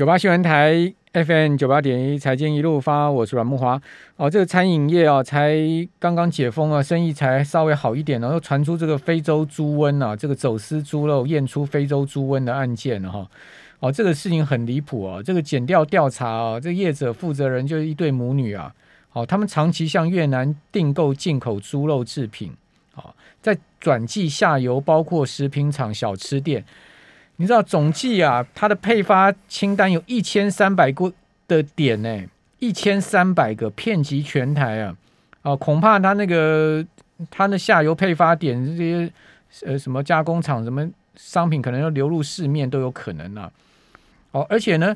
九八新闻台 FM 九八点一财经一路发，我是阮木华。哦，这个餐饮业啊，才刚刚解封啊，生意才稍微好一点，然后传出这个非洲猪瘟啊，这个走私猪肉验出非洲猪瘟的案件了哈。哦，这个事情很离谱啊，这个检调调查啊，这业者负责人就是一对母女啊。哦，他们长期向越南订购进口猪肉制品，好，在转寄下游，包括食品厂、小吃店。你知道总计啊，它的配发清单有一千三百个的点呢，一千三百个遍及全台啊，啊，恐怕它那个它的下游配发点这些呃什么加工厂什么商品可能要流入市面都有可能啊。哦，而且呢，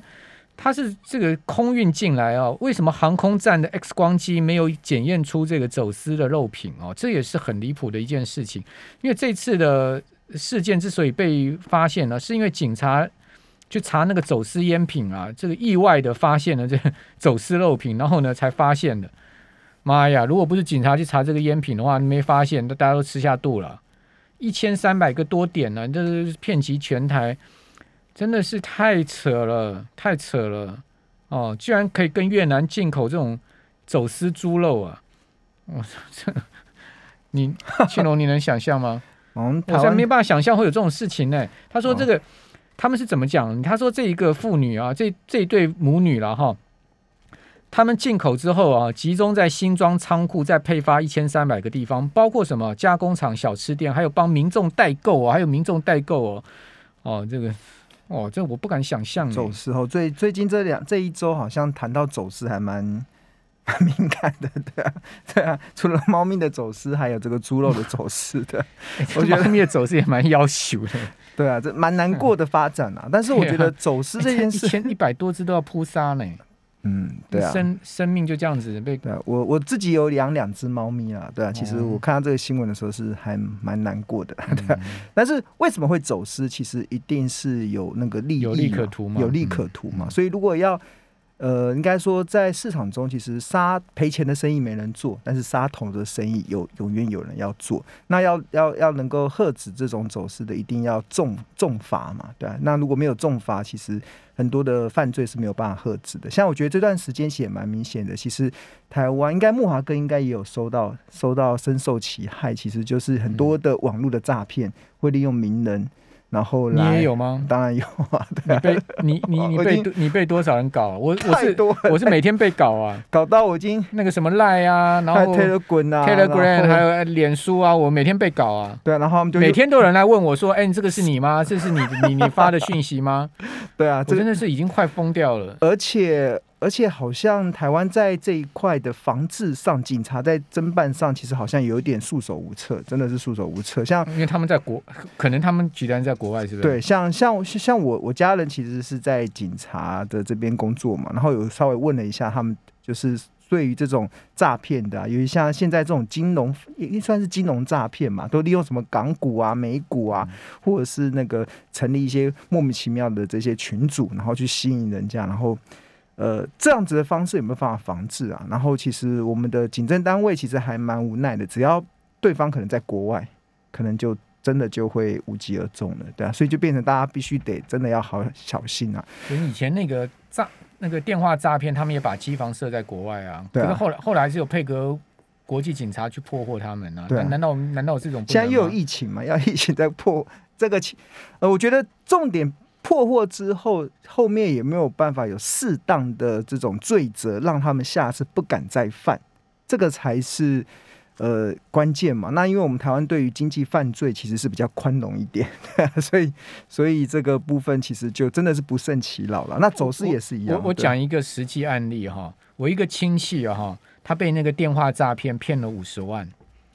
它是这个空运进来啊，为什么航空站的 X 光机没有检验出这个走私的肉品哦？这也是很离谱的一件事情，因为这次的。事件之所以被发现呢，是因为警察去查那个走私烟品啊，这个意外的发现了这走私肉品，然后呢才发现的。妈呀！如果不是警察去查这个烟品的话，没发现，那大家都吃下肚了。一千三百个多点呢，这是遍及全台，真的是太扯了，太扯了哦！居然可以跟越南进口这种走私猪肉啊！我这你庆龙，你能想象吗？我现在没办法想象会有这种事情呢。他说这个他们是怎么讲？他说这一个妇女啊，这这一对母女了哈，他们进口之后啊，集中在新庄仓库，再配发一千三百个地方，包括什么加工厂、小吃店，还有帮民众代购啊，还有民众代购哦。哦，这个哦，这我不敢想象。走私哦，最最近这两这一周好像谈到走私还蛮。蛮敏感的，对啊，对啊，除了猫咪的走私，还有这个猪肉的走私的。我觉得猫咪的走私也蛮要求的，对啊，这蛮难过的发展啊。但是我觉得走私这件事，一千一百多只都要扑杀呢。嗯，对啊，生生命就这样子被。对啊，我我自己有养两只猫咪啊，对啊，其实我看到这个新闻的时候是还蛮难过的，对啊。但是为什么会走私？其实一定是有那个利益，有利可图嘛，有利可图嘛。所以如果要。呃，应该说，在市场中，其实杀赔钱的生意没人做，但是杀头的生意有永远有人要做。那要要要能够遏止这种走势的，一定要重重罚嘛，对那如果没有重罚，其实很多的犯罪是没有办法遏止的。像我觉得这段时间也蛮明显的，其实台湾应该木华哥应该也有收到收到深受其害，其实就是很多的网络的诈骗会利用名人。然后你也有吗？当然有啊！你被你你你被你被多少人搞？我我是我是每天被搞啊，搞到我已经那个什么赖啊，然后 Telegram 啊，Telegram 还有脸书啊，我每天被搞啊。对啊，然后他们就每天都有人来问我说：“哎，这个是你吗？这是你你你发的讯息吗？” 对啊，我真的是已经快疯掉了，而且。而且好像台湾在这一块的防治上，警察在侦办上，其实好像有点束手无策，真的是束手无策。像因为他们在国，可能他们居然在国外，是不是？对，像像像我我家人其实是在警察的这边工作嘛，然后有稍微问了一下，他们就是对于这种诈骗的，尤其像现在这种金融也算是金融诈骗嘛，都利用什么港股啊、美股啊，或者是那个成立一些莫名其妙的这些群组，然后去吸引人家，然后。呃，这样子的方式有没有办法防治啊？然后其实我们的警政单位其实还蛮无奈的，只要对方可能在国外，可能就真的就会无疾而终了，对啊，所以就变成大家必须得真的要好小心啊。以前那个诈那个电话诈骗，他们也把机房设在国外啊，可是后来后来是有配合国际警察去破获他们啊。对，难道难道这种现在又有疫情嘛？要疫情在破这个情，呃，我觉得重点。破获之后，后面也没有办法有适当的这种罪责，让他们下次不敢再犯，这个才是呃关键嘛。那因为我们台湾对于经济犯罪其实是比较宽容一点，所以所以这个部分其实就真的是不胜其扰了。那走私也是一样。我我讲一个实际案例哈，我一个亲戚啊哈，他被那个电话诈骗骗了五十万。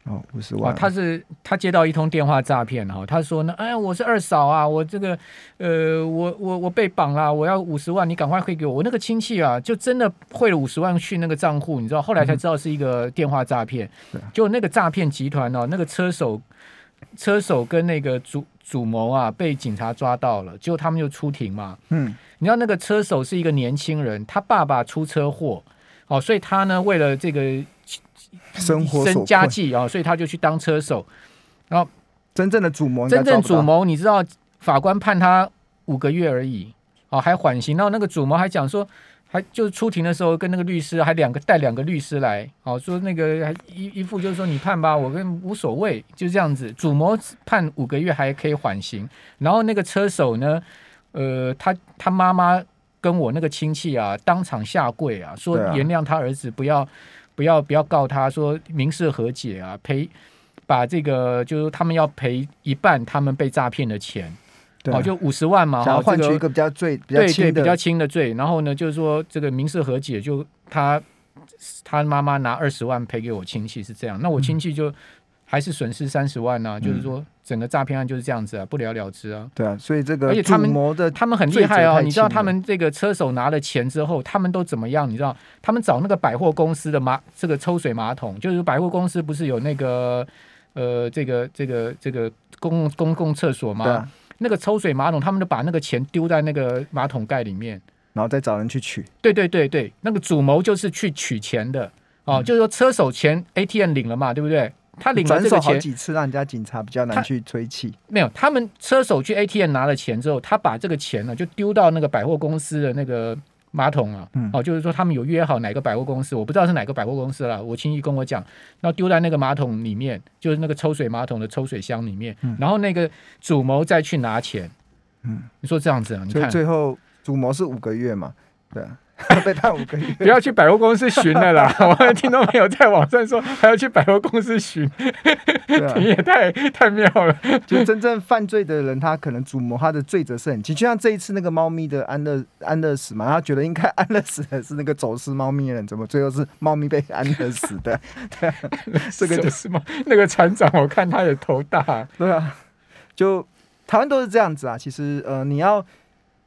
哦，五十万。他是他接到一通电话诈骗哈，他说呢，哎，我是二嫂啊，我这个呃，我我我被绑了，我要五十万，你赶快汇给我。我那个亲戚啊，就真的汇了五十万去那个账户，你知道，后来才知道是一个电话诈骗。就那个诈骗集团哦，那个车手车手跟那个主主谋啊，被警察抓到了，结果他们就出庭嘛。嗯，你知道那个车手是一个年轻人，他爸爸出车祸，哦，所以他呢为了这个。生活生家计啊，所以他就去当车手。然后真正的主谋，真正主谋，你知道法官判他五个月而已，哦，还缓刑。然后那个主谋还讲说，还就是出庭的时候跟那个律师还两个带两个律师来，哦，说那个还一一副就是说你判吧，我跟无所谓，就这样子。主谋判五个月还可以缓刑，然后那个车手呢，呃，他他妈妈跟我那个亲戚啊，当场下跪啊，说原谅他儿子，不要不要不要告他，说民事和解啊，赔把这个就是他们要赔一半他们被诈骗的钱，对啊。哦，就五十万嘛，换取一个比较罪比较对对轻比较轻的罪，然后呢，就是说这个民事和解，就他他妈妈拿二十万赔给我亲戚是这样，那我亲戚就还是损失三十万呢、就是说整个诈骗案就是这样子啊，不了了之啊。对啊，所以这个主而且他们谋的他们很厉害哦，你知道他们这个车手拿了钱之后，他们都怎么样？你知道，他们找那个百货公司的马这个抽水马桶，就是百货公司不是有那个呃这个这个这个公共公共厕所吗？那个抽水马桶，他们就把那个钱丢在那个马桶盖里面。然后再找人去取，对对对对，那个主谋就是去取钱的哦，嗯就是说车手钱 ATM 领了嘛，对不对？他领了转手这个钱好几次，让人家警察比较他难去吹气。没有，他们车手去 ATM 拿了钱之后，他把这个钱呢就丢到那个百货公司的那个马桶啊，嗯哦，就是说他们有约好哪个百货公司，我不知道是哪个百货公司了，我亲戚跟我讲，然后丢在那个马桶里面，就是那个抽水马桶的抽水箱里面，嗯然后那个主谋再去拿钱，嗯，你说这样子啊？你看，最后主谋是五个月嘛，对啊，被判五个月。不要去百货公司寻了啦！我的听众朋友在网上说还要去百货公司寻，你，也太太妙了。就真正犯罪的人，他可能主谋他的罪责是很轻，就像这一次那个猫咪的安乐安乐死嘛，他觉得应该安乐死的是那个走私猫咪的人，怎么最后是猫咪被安乐死的？对啊，这个就是嘛？那个船长我看他也头大，对啊，就台湾都是这样子啊。其实呃，你要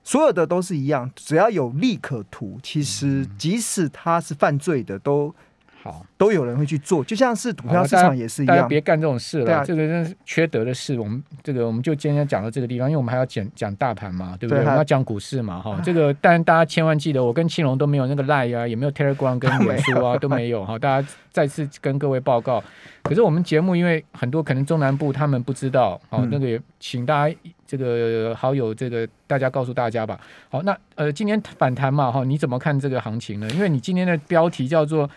所有的都是一样，只要有利可图，其实即使他是犯罪的，都好，都有人会去做，就像是股票好市场也是一样。大家别干这种事了，啊这个真是缺德的事。我们这个我们就今天讲到这个地方，因为我们还要讲讲大盘嘛，对不对？我们要讲股市嘛，哈。这个但大家千万记得，我跟青龙都没有那个 Line 啊，也没有 Telegram 跟脸书啊，都没有哈。大家再次跟各位报告。可是我们节目因为很多可能中南部他们不知道，哦嗯，那个也请大家这个好友这个大家告诉大家吧。好，那呃今天反弹嘛，哈，你怎么看这个行情呢？因为你今天的标题叫做。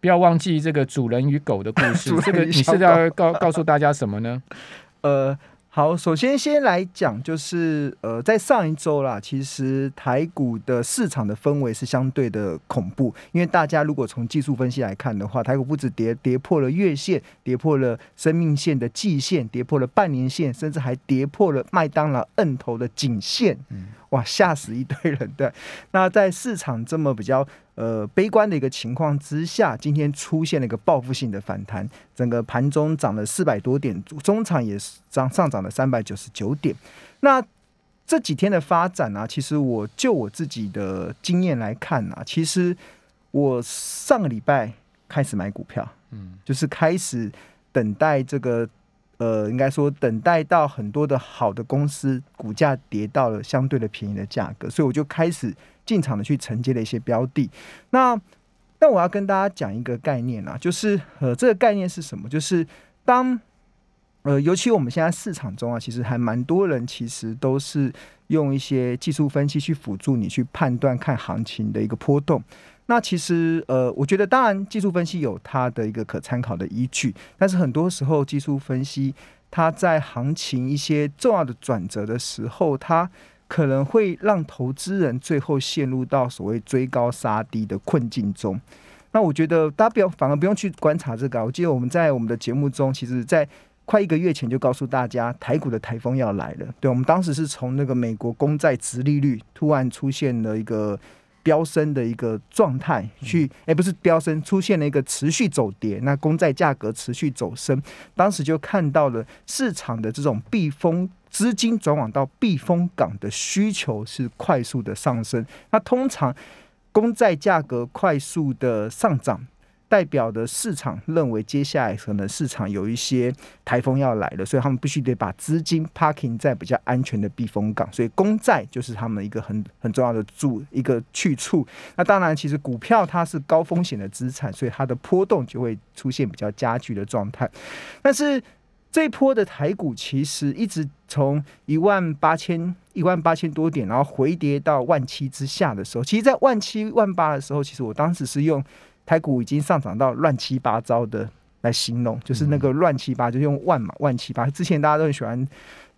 不要忘记这个主人与狗的故事 这个你是要告告诉大家什么呢？呃，好，首先先来讲，就是呃，在上一周啦，其实台股的市场的氛围是相对的恐怖，因为大家如果从技术分析来看的话，台股不止跌跌破了月线，跌破了生命线的季线，跌破了半年线，甚至还跌破了麦当劳摁头的颈线。嗯哇，吓死一堆人对。那在市场这么比较呃悲观的一个情况之下，今天出现了一个报复性的反弹，整个盘中涨了四百多点，中场也是涨上涨了三百九十九点。那这几天的发展啊，其实我就我自己的经验来看啊，其实我上个礼拜开始买股票，嗯就是开始等待这个呃，应该说等待到很多的好的公司股价跌到了相对的便宜的价格，所以我就开始进场的去承接的一些标的。那那我要跟大家讲一个概念啊，就是呃，这个概念是什么？就是当呃，尤其我们现在市场中啊，其实还蛮多人其实都是用一些技术分析去辅助你去判断看行情的一个波动。那其实呃，我觉得当然技术分析有它的一个可参考的依据，但是很多时候技术分析它在行情一些重要的转折的时候，它可能会让投资人最后陷入到所谓追高杀低的困境中。那我觉得大家不要，反而不用去观察这个啊。我记得我们在我们的节目中，其实在快一个月前就告诉大家，台股的台风要来了。对，我们当时是从那个美国公债殖利率突然出现了一个飙升的一个状态，去，哎、不是飙升，出现了一个持续走跌，那公债价格持续走升，当时就看到了市场的这种避风。资金转往到避风港的需求是快速的上升，那通常公债价格快速的上涨，代表的市场认为接下来可能市场有一些台风要来了，所以他们必须得把资金 parking 在比较安全的避风港，所以公债就是他们一个很很重要的住一个去处。那当然，其实股票它是高风险的资产，所以它的波动就会出现比较加剧的状态。但是这波的台股其实一直从一万八千一万八千多点，然后回跌到万七之下的时候，其实，在万七万八的时候，其实我当时是用台股已经上涨到乱七八糟的来形容，就是那个乱七八，就用万嘛，万七八。之前大家都很喜欢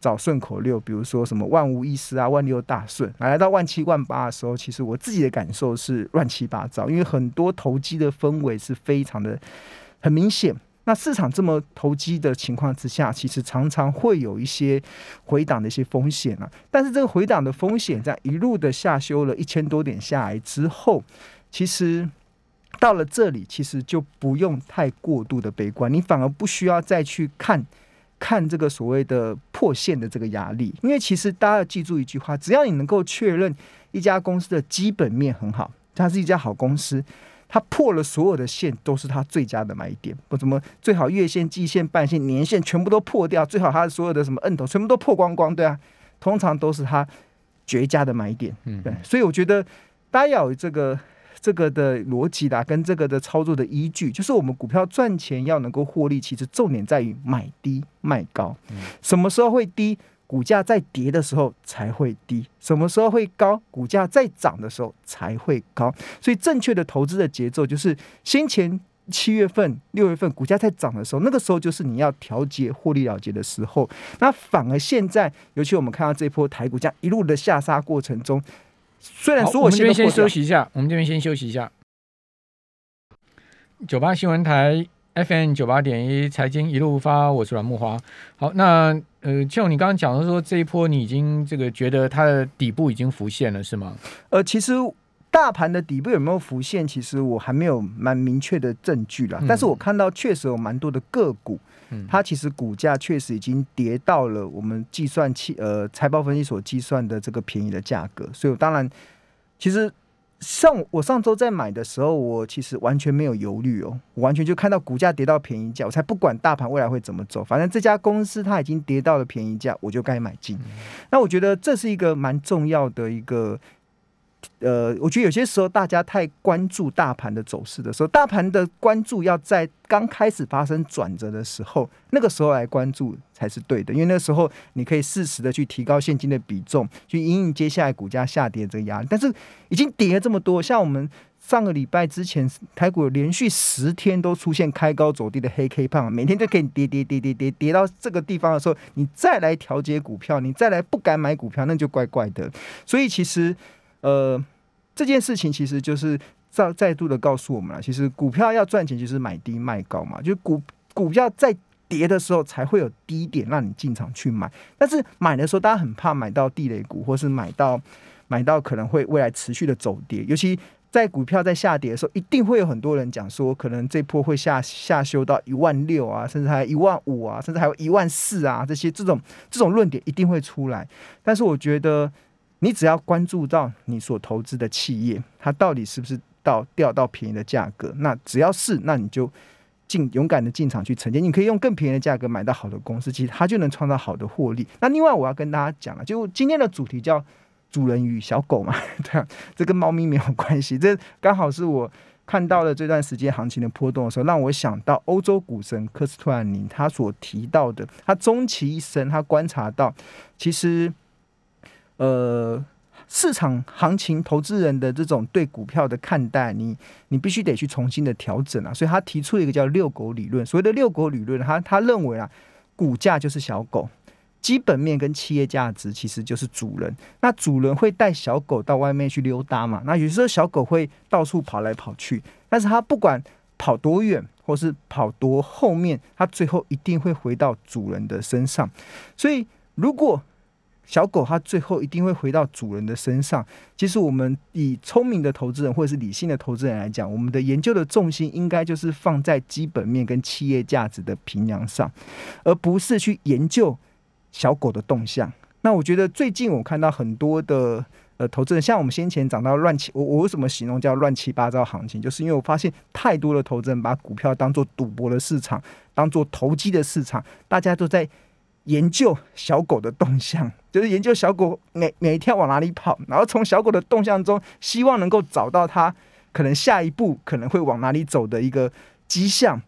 找顺口溜，比如说什么万无一失啊，万六大顺。来到万七万八的时候，其实我自己的感受是乱七八糟，因为很多投机的氛围是非常的很明显。那市场这么投机的情况之下，其实常常会有一些回档的一些风险啊。但是这个回档的风险，在一路的下修了一千多点下来之后，其实到了这里，其实就不用太过度的悲观，你反而不需要再去看看这个所谓的破线的这个压力，因为其实大家要记住一句话：只要你能够确认一家公司的基本面很好，它是一家好公司。它破了所有的线，都是它最佳的买点。不怎么最好月线、季线、半线、年线全部都破掉，最好它的所有的什么摁头全部都破光光，对啊，通常都是它绝佳的买点。嗯，对，所以我觉得大家要有这个这个的逻辑啦，跟这个的操作的依据，就是我们股票赚钱要能够获利，其实重点在于买低卖高。嗯，什么时候会低？股价在跌的时候才会低，什么时候会高？股价在涨的时候才会高。所以正确的投资的节奏就是，先前七月份、六月份股价在涨的时候，那个时候就是你要调节获利了结的时候。那反而现在，尤其我们看到这波台股价一路的下杀过程中，虽然说我们这边先休息一下，我们这边先休息一下。九八新闻台。FM 九八点一财经一路发，我是阮木花。好，那呃，就你刚刚讲的说，这一波你已经这个觉得它的底部已经浮现了，是吗？呃，其实大盘的底部有没有浮现，其实我还没有蛮明确的证据了。但是我看到确实有蛮多的个股，它其实股价确实已经跌到了我们计算器呃财报分析所计算的这个便宜的价格。所以，我当然其实。上我上周在买的时候，我其实完全没有犹豫哦，我完全就看到股价跌到便宜价，我才不管大盘未来会怎么走，反正这家公司它已经跌到了便宜价，我就该买进。那我觉得这是一个蛮重要的一个。呃，我觉得有些时候大家太关注大盘的走势的时候，大盘的关注要在刚开始发生转折的时候，那个时候来关注才是对的，因为那时候你可以适时的去提高现金的比重，去应应接下来股价下跌这个压力。但是已经跌了这么多，像我们上个礼拜之前台股连续十天都出现开高走低的黑 K 棒，每天都可以跌跌跌跌跌跌到这个地方的时候，你再来调节股票，你再来不敢买股票，那就怪怪的。所以其实。呃，这件事情其实就是再再度的告诉我们了，其实股票要赚钱就是买低卖高嘛，就股股票在跌的时候才会有低点让你进场去买，但是买的时候大家很怕买到地雷股，或是买到买到可能会未来持续的走跌，尤其在股票在下跌的时候，一定会有很多人讲说，可能这波会下下修到一万六啊，甚至还一万五啊，甚至还有一万四啊，这些这种这种论点一定会出来，但是我觉得。你只要关注到你所投资的企业，它到底是不是到掉到便宜的价格？那只要是，那你就进勇敢的进场去承接。你可以用更便宜的价格买到好的公司，其实它就能创造好的获利。那另外我要跟大家讲了，就今天的主题叫主人与小狗嘛，对啊，这跟猫咪没有关系。这刚好是我看到了这段时间行情的波动的时候，让我想到欧洲股神科斯托兰尼他所提到的，他终其一生，他观察到其实。呃，市场行情，投资人的这种对股票的看待，你你必须得去重新的调整啊。所以他提出一个叫遛狗理论。所谓的遛狗理论，他他认为啊，股价就是小狗，基本面跟企业价值其实就是主人。那主人会带小狗到外面去溜达嘛？那有时候小狗会到处跑来跑去，但是它不管跑多远或是跑多后面，它最后一定会回到主人的身上。所以如果小狗它最后一定会回到主人的身上。其实我们以聪明的投资人或者是理性的投资人来讲，我们的研究的重心应该就是放在基本面跟企业价值的平量上，而不是去研究小狗的动向。那我觉得最近我看到很多的呃投资人，像我们先前讲到乱七，我我为什么形容叫乱七八糟行情，就是因为我发现太多的投资人把股票当做赌博的市场，当做投机的市场，大家都在。研究小狗的动向，就是研究小狗每每天往哪里跑，然后从小狗的动向中，希望能够找到它可能下一步可能会往哪里走的一个迹象。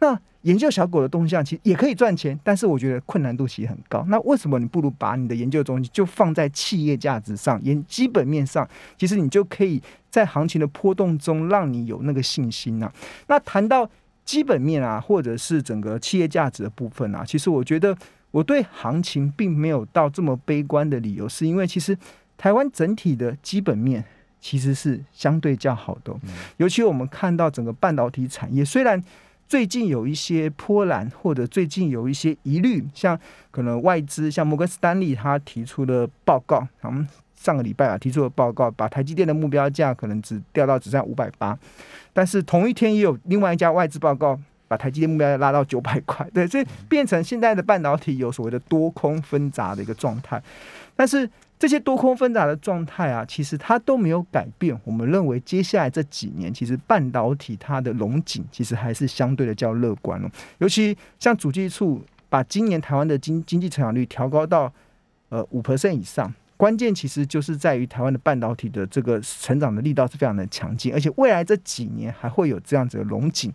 那研究小狗的动向，其实也可以赚钱，但是我觉得困难度其实很高。那为什么你不如把你的研究中心就放在企业价值上、研基本面上？其实你就可以在行情的波动中，让你有那个信心呐。那谈到基本面啊，或者是整个企业价值的部分啊，其实我觉得我对行情并没有到这么悲观的理由，是因为其实台湾整体的基本面其实是相对较好的，尤其我们看到整个半导体产业虽然。最近有一些波澜，或者最近有一些疑虑，像可能外资，像摩根斯丹利他提出的报告，他们上个礼拜啊提出的报告，把台积电的目标价可能只掉到只剩五百八，但是同一天也有另外一家外资报告，把台积电目标价拉到九百块，对，所以变成现在的半导体有所谓的多空纷杂的一个状态，但是。这些多空纷杂的状态啊，其实它都没有改变。我们认为接下来这几年，其实半导体它的龙井其实还是相对的较乐观哦。尤其像主计处把今年台湾的经经济成长率调高到呃五 percent 以上，关键其实就是在于台湾的半导体的这个成长的力道是非常的强劲，而且未来这几年还会有这样子的龙井。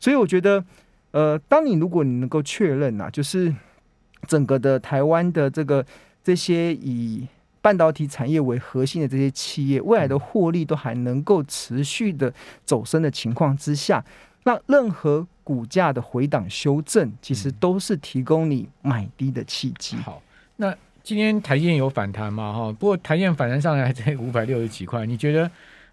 所以我觉得，呃，当你如果你能够确认呐，就是整个的台湾的这个这些以半导体产业为核心的这些企业，未来的获利都还能够持续的走升的情况之下，那任何股价的回档修正，其实都是提供你买低的契机。好，那今天台积电有反弹嘛？哈，不过台积电反弹上来才 五百六十几块，你觉得？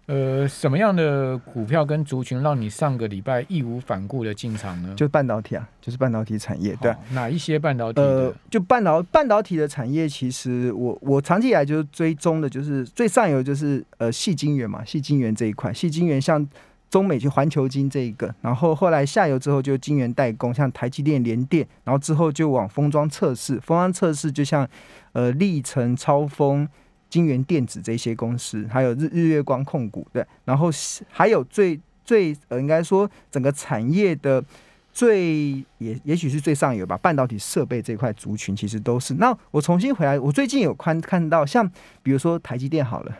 呃，什么样的股票跟族群让你上个礼拜义无反顾的进场呢？就半导体啊，就是半导体产业。对，哪一些半导体？呃，就半导半导体的产业，其实我我长期以来就是追踪的，就是最上游就是呃细晶圆嘛，细晶圆这一块，细晶圆像中美就环球金这一个，然后后来下游之后就晶圆代工，像台积电、联电，然后之后就往封装测试，封装测试就像呃历程、超风。金源电子这些公司，还有日日月光控股，对，然后还有最最呃，应该说整个产业的最也也许是最上游吧，半导体设备这块族群其实都是。那我重新回来，我最近有看看到，像比如说台积电好了，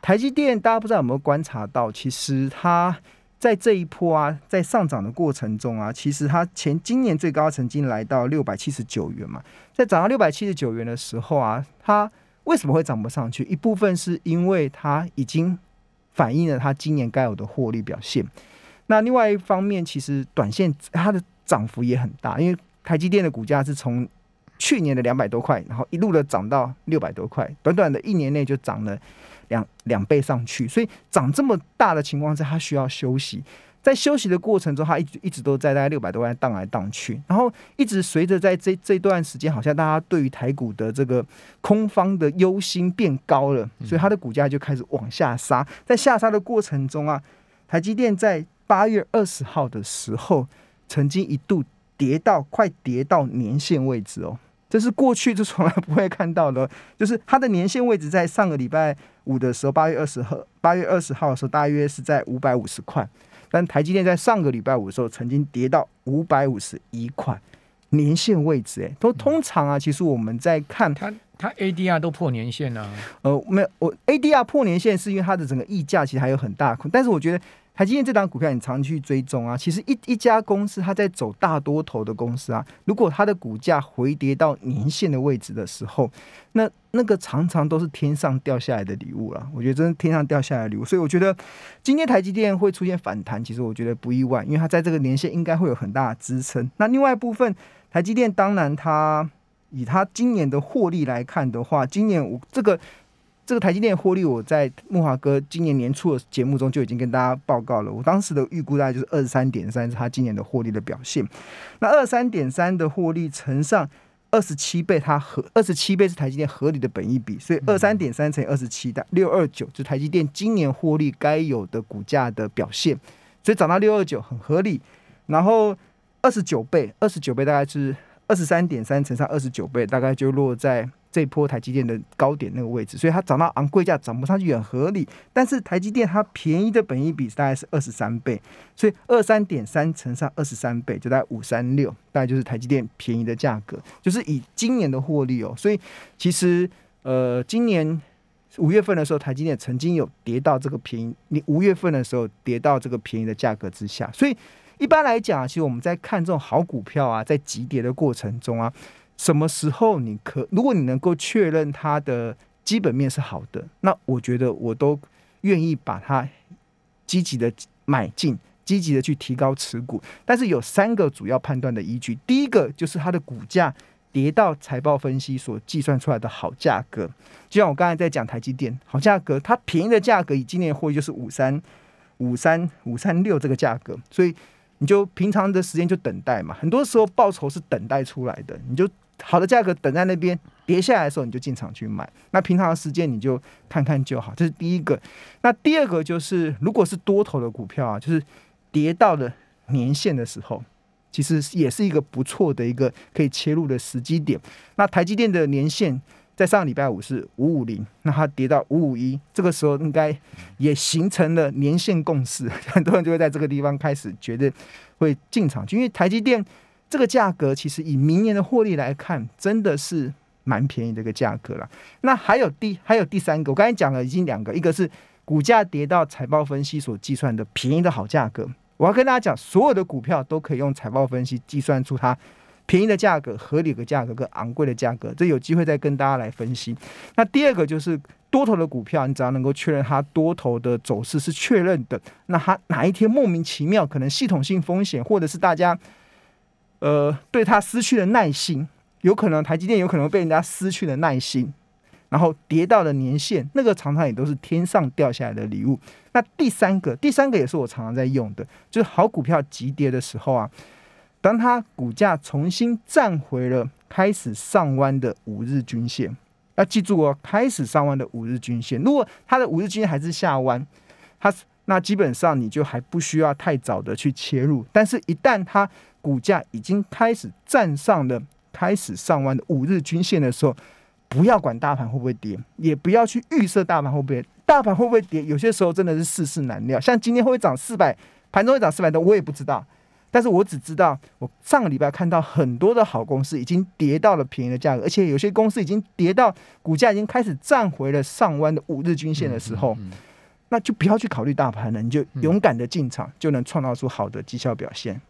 台积电大家不知道有没有观察到，其实它在这一波啊，在上涨的过程中啊，其实它前今年最高曾经来到六百七十九元嘛，在涨到六百七十九元的时候啊，它为什么会涨不上去？一部分是因为它已经反映了它今年该有的获利表现。那另外一方面，其实短线它的涨幅也很大，因为台积电的股价是从去年的两百多块，然后一路的涨到六百多块，短短的一年内就涨了两两倍上去。所以涨这么大的情况下，它需要休息。在休息的过程中，它一直一直都在大概六百多万荡来荡去，然后一直随着在这这段时间，好像大家对于台股的这个空方的忧心变高了，所以它的股价就开始往下杀。在下杀的过程中啊，台积电在八月二十号的时候，曾经一度跌到快跌到年线位置哦，这是过去就从来不会看到的，就是它的年线位置在上个礼拜五的时候，八月二十号，八月二十号的时候，大约是在五百五十块。但台积电在上个礼拜五的时候，曾经跌到五百五十一块年线位置，哎，都通常啊，其实我们在看它，它 ADR 都破年限了。呃，没有，我 ADR 破年限是因为它的整个溢价其实还有很大，但是我觉得。台积电这档股票，你常去追踪啊。其实一一家公司，它在走大多头的公司啊，如果它的股价回跌到年线的位置的时候，那那个常常都是天上掉下来的礼物了。我觉得真是天上掉下来的礼物。所以我觉得今天台积电会出现反弹，其实我觉得不意外，因为它在这个年线应该会有很大的支撑。那另外一部分，台积电当然它以它今年的获利来看的话，今年我这个。这个台积电获利，我在木华哥今年年初的节目中就已经跟大家报告了。我当时的预估大概就是二十三点三，是它今年的获利的表现。那二三点三的获利乘上二十七倍，它合二十七倍是台积电合理的本益比，所以二三点三乘以二十七的六二九，就台积电今年获利该有的股价的表现，所以涨到六二九很合理。然后二十九倍，二十九倍大概是二十三点三乘上二十九倍，大概就落在。这波台积电的高点那个位置，所以它涨到昂贵价涨不上去很合理。但是台积电它便宜的本益比大概是二十三倍，所以二三点三乘上二十三倍就大概五三六，大概就是台积电便宜的价格。就是以今年的获利哦，所以其实呃今年五月份的时候，台积电曾经有跌到这个便宜，你五月份的时候跌到这个便宜的价格之下，所以。一般来讲，其实我们在看这种好股票啊，在急跌的过程中啊，什么时候你可，如果你能够确认它的基本面是好的，那我觉得我都愿意把它积极的买进，积极的去提高持股。但是有三个主要判断的依据，第一个就是它的股价。跌到财报分析所计算出来的好价格，就像我刚才在讲台积电好价格，它便宜的价格以今年获利就是五三五三五三六这个价格，所以你就平常的时间就等待嘛，很多时候报酬是等待出来的，你就好的价格等在那边跌下来的时候你就进场去买，那平常的时间你就看看就好，这是第一个。那第二个就是如果是多头的股票啊，就是跌到了年线的时候。其实也是一个不错的一个可以切入的时机点。那台积电的年限在上礼拜五是五五零，那它跌到五五一，这个时候应该也形成了年限共识，很多人就会在这个地方开始觉得会进场去，因为台积电这个价格其实以明年的获利来看，真的是蛮便宜的一个价格了。那还有第还有第三个，我刚才讲了已经两个，一个是股价跌到财报分析所计算的便宜的好价格。我要跟大家讲，所有的股票都可以用财报分析计算出它便宜的价格、合理的价格跟昂贵的价格。这有机会再跟大家来分析。那第二个就是多头的股票，你只要能够确认它多头的走势是确认的，那它哪一天莫名其妙可能系统性风险，或者是大家呃对它失去了耐心，有可能台积电有可能被人家失去了耐心。然后跌到了年线，那个常常也都是天上掉下来的礼物。那第三个，第三个也是我常常在用的，就是好股票急跌的时候啊，当它股价重新站回了开始上弯的五日均线，要记住哦，开始上弯的五日均线，如果它的五日均线还是下弯，它那基本上你就还不需要太早的去切入。但是，一旦它股价已经开始站上了开始上弯的五日均线的时候，不要管大盘会不会跌，也不要去预设大盘会不会，大盘会不会跌，有些时候真的是世事难料。像今天会不会涨四百，盘中会涨四百多，我也不知道。但是我只知道，我上个礼拜看到很多的好公司已经跌到了便宜的价格，而且有些公司已经跌到股价已经开始站回了上弯的五日均线的时候，那就不要去考虑大盘了，你就勇敢的进场，就能创造出好的绩效表现。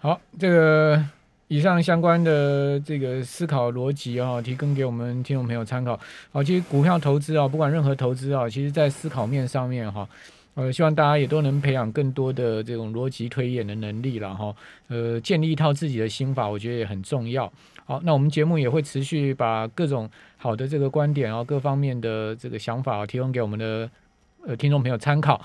好，这个。以上相关的这个思考逻辑啊，提供给我们听众朋友参考。好，其实股票投资啊，不管任何投资啊，其实在思考面上面哈，呃，希望大家也都能培养更多的这种逻辑推演的能力了哈。呃，建立一套自己的心法，我觉得也很重要。好，那我们节目也会持续把各种好的这个观点啊，各方面的这个想法提供给我们的。呃，听众朋友参考